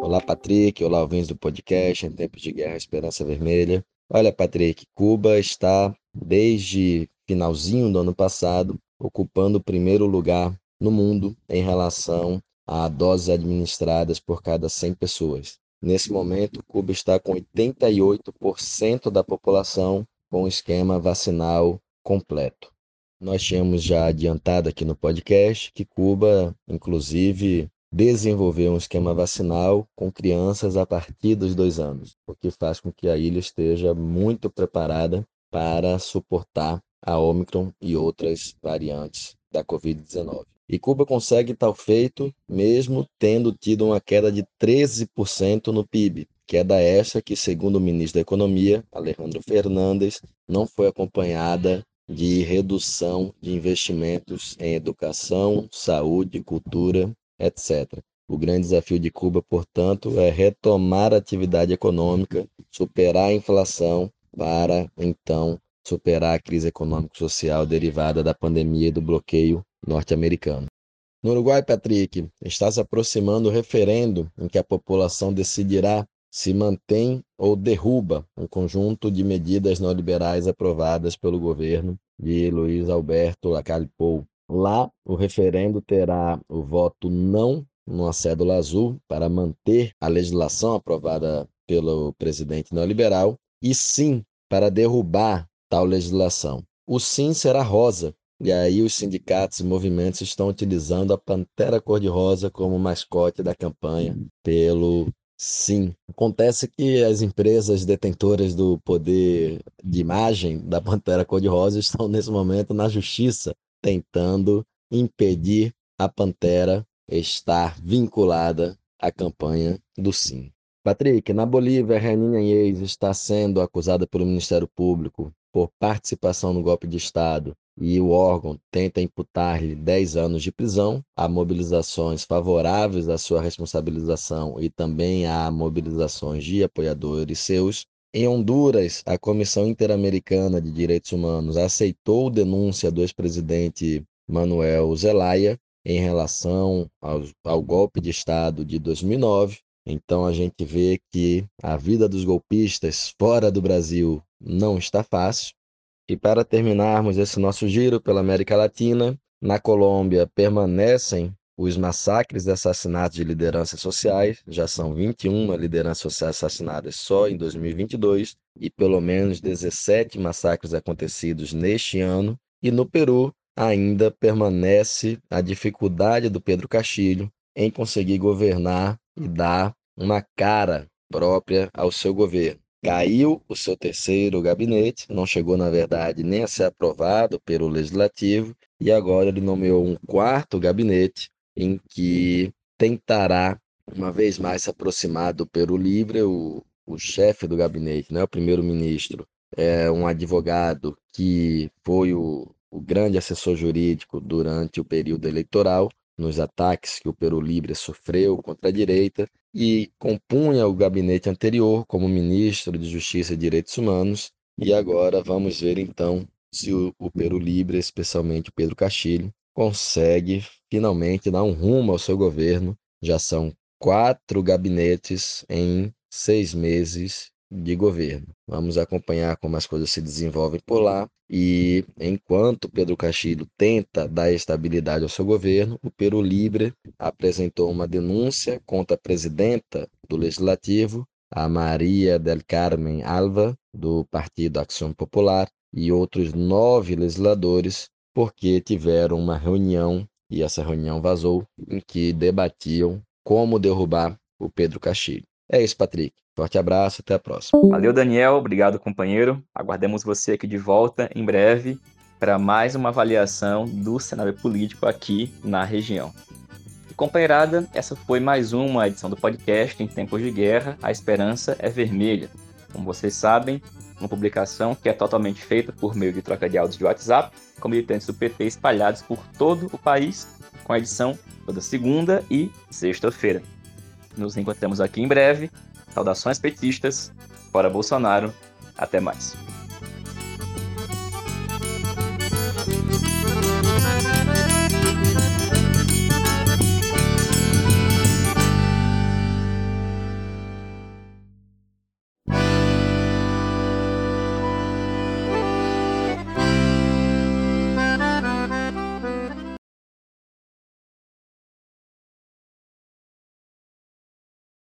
Olá, Patrick. Olá, ouvintes do podcast Em Tempos de Guerra Esperança Vermelha. Olha, Patrick, Cuba está, desde finalzinho do ano passado, ocupando o primeiro lugar no mundo em relação a doses administradas por cada 100 pessoas. Nesse momento, Cuba está com 88% da população com esquema vacinal completo. Nós tínhamos já adiantado aqui no podcast que Cuba, inclusive, desenvolveu um esquema vacinal com crianças a partir dos dois anos, o que faz com que a ilha esteja muito preparada para suportar a Omicron e outras variantes da Covid-19. E Cuba consegue tal feito mesmo tendo tido uma queda de 13% no PIB, queda essa que, segundo o ministro da Economia, Alejandro Fernandes, não foi acompanhada de redução de investimentos em educação, saúde, cultura, etc. O grande desafio de Cuba, portanto, é retomar a atividade econômica, superar a inflação para então superar a crise econômico-social derivada da pandemia e do bloqueio norte-americano. No Uruguai, Patrick, está se aproximando o referendo em que a população decidirá se mantém ou derruba um conjunto de medidas neoliberais aprovadas pelo governo de Luiz Alberto Lacalle Pou. Lá, o referendo terá o voto não numa cédula azul para manter a legislação aprovada pelo presidente neoliberal e sim para derrubar tal legislação. O sim será rosa, e aí os sindicatos e movimentos estão utilizando a pantera cor-de-rosa como mascote da campanha pelo sim. Acontece que as empresas detentoras do poder de imagem da <laughs> pantera cor-de-rosa estão nesse momento na justiça tentando impedir a pantera estar vinculada à campanha do sim. Patrick, na Bolívia, Renina Inês está sendo acusada pelo Ministério Público por participação no golpe de Estado e o órgão tenta imputar-lhe 10 anos de prisão. Há mobilizações favoráveis à sua responsabilização e também há mobilizações de apoiadores seus. Em Honduras, a Comissão Interamericana de Direitos Humanos aceitou denúncia do ex-presidente Manuel Zelaya em relação ao, ao golpe de Estado de 2009 então a gente vê que a vida dos golpistas fora do Brasil não está fácil. E para terminarmos esse nosso giro pela América Latina, na Colômbia permanecem os massacres e assassinatos de lideranças sociais, já são 21 lideranças sociais assassinadas só em 2022 e pelo menos 17 massacres acontecidos neste ano. E no Peru ainda permanece a dificuldade do Pedro Castilho em conseguir governar e dar uma cara própria ao seu governo. Caiu o seu terceiro gabinete, não chegou, na verdade, nem a ser aprovado pelo legislativo, e agora ele nomeou um quarto gabinete em que tentará, uma vez mais, se aproximar do Peru Livre, o, o chefe do gabinete, né, o primeiro-ministro, é um advogado que foi o, o grande assessor jurídico durante o período eleitoral, nos ataques que o Peru Livre sofreu contra a direita e compunha o gabinete anterior como ministro de Justiça e Direitos Humanos. E agora vamos ver então se o, o Peru Livre, especialmente Pedro Castilho, consegue finalmente dar um rumo ao seu governo. Já são quatro gabinetes em seis meses de governo. Vamos acompanhar como as coisas se desenvolvem por lá. E enquanto Pedro Castilho tenta dar estabilidade ao seu governo, o Peru Libre apresentou uma denúncia contra a presidenta do Legislativo, a Maria del Carmen Alva, do Partido Acção Popular, e outros nove legisladores, porque tiveram uma reunião, e essa reunião vazou, em que debatiam como derrubar o Pedro Castilho. É isso, Patrick. Forte abraço, até a próxima. Valeu, Daniel. Obrigado, companheiro. Aguardemos você aqui de volta em breve para mais uma avaliação do cenário político aqui na região. E, companheirada, essa foi mais uma edição do podcast Em Tempos de Guerra, A Esperança é Vermelha. Como vocês sabem, uma publicação que é totalmente feita por meio de troca de áudios de WhatsApp, com militantes do PT espalhados por todo o país, com a edição toda segunda e sexta-feira. Nos encontramos aqui em breve. Saudações petistas, fora Bolsonaro, até mais.